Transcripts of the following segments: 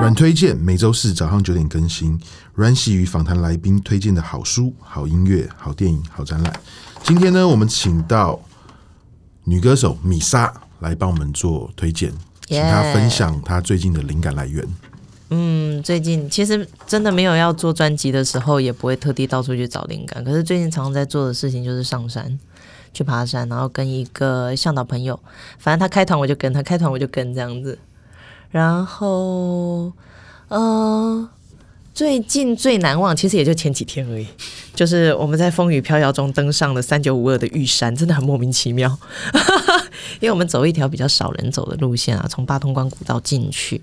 阮推荐每周四早上九点更新。阮玺与访谈来宾推荐的好书、好音乐、好电影、好展览。今天呢，我们请到女歌手米莎来帮我们做推荐，请她分享她最近的灵感来源。嗯，最近其实真的没有要做专辑的时候，也不会特地到处去找灵感。可是最近常常在做的事情就是上山去爬山，然后跟一个向导朋友，反正他开团我就跟他开团我就跟这样子。然后，呃，最近最难忘，其实也就前几天而已，就是我们在风雨飘摇中登上了三九五二的玉山，真的很莫名其妙。因为我们走一条比较少人走的路线啊，从八通关古道进去，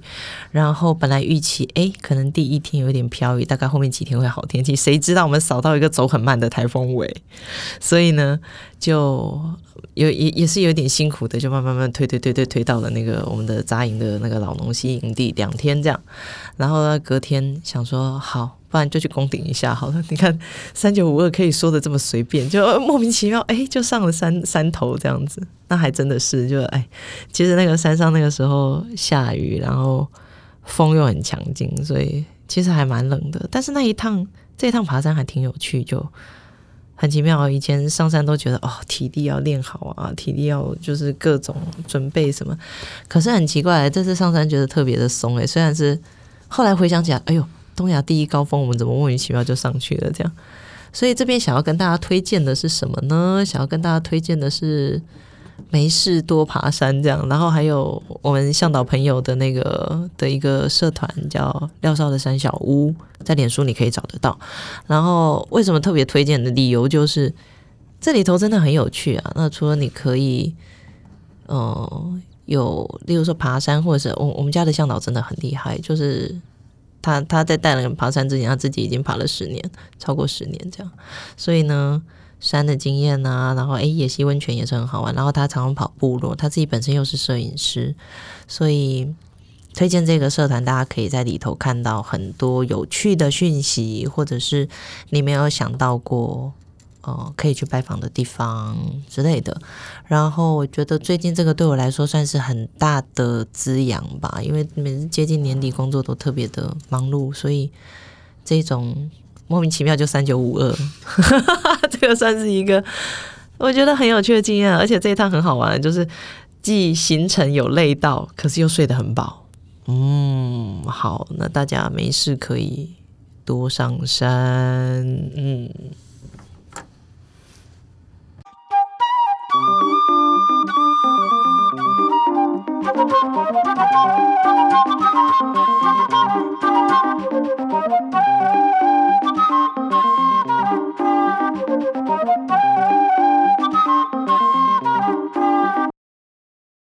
然后本来预期诶，可能第一天有点飘雨，大概后面几天会好天气，谁知道我们扫到一个走很慢的台风尾，所以呢，就有也也是有点辛苦的，就慢慢慢推推推推推到了那个我们的扎营的那个老农溪营地，两天这样，然后呢，隔天想说好。不然就去攻顶一下好了。你看三九五二可以说的这么随便，就莫名其妙，哎，就上了山山头这样子。那还真的是，就哎，其实那个山上那个时候下雨，然后风又很强劲，所以其实还蛮冷的。但是那一趟这一趟爬山还挺有趣，就很奇妙。以前上山都觉得哦，体力要练好啊，体力要就是各种准备什么。可是很奇怪，这次上山觉得特别的松哎。虽然是后来回想起来，哎呦。东亚第一高峰，我们怎么莫名其妙就上去了？这样，所以这边想要跟大家推荐的是什么呢？想要跟大家推荐的是没事多爬山这样，然后还有我们向导朋友的那个的一个社团叫廖少的山小屋，在脸书你可以找得到。然后为什么特别推荐的理由就是这里头真的很有趣啊。那除了你可以，呃，有例如说爬山，或者是我我们家的向导真的很厉害，就是。他他在带人爬山之前，他自己已经爬了十年，超过十年这样。所以呢，山的经验啊，然后诶，野溪温泉也是很好玩。然后他常常跑部落，他自己本身又是摄影师，所以推荐这个社团，大家可以在里头看到很多有趣的讯息，或者是你没有想到过。哦，可以去拜访的地方之类的。然后我觉得最近这个对我来说算是很大的滋养吧，因为每次接近年底工作都特别的忙碌，所以这种莫名其妙就三九五二，这个算是一个我觉得很有趣的经验。而且这一趟很好玩，就是既行程有累到，可是又睡得很饱。嗯，好，那大家没事可以多上山，嗯。